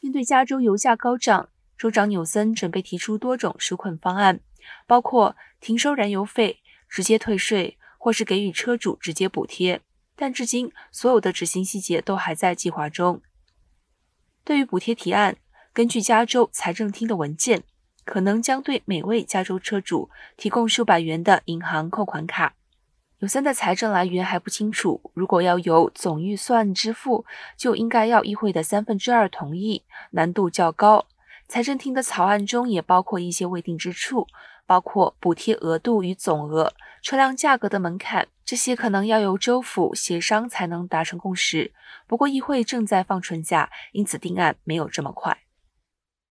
面对加州油价高涨，州长纽森准备提出多种纾困方案，包括停收燃油费、直接退税，或是给予车主直接补贴。但至今，所有的执行细节都还在计划中。对于补贴提案，根据加州财政厅的文件，可能将对每位加州车主提供数百元的银行扣款卡。有三的财政来源还不清楚，如果要由总预算支付，就应该要议会的三分之二同意，难度较高。财政厅的草案中也包括一些未定之处，包括补贴额度与总额、车辆价格的门槛，这些可能要由州府协商才能达成共识。不过议会正在放春假，因此定案没有这么快。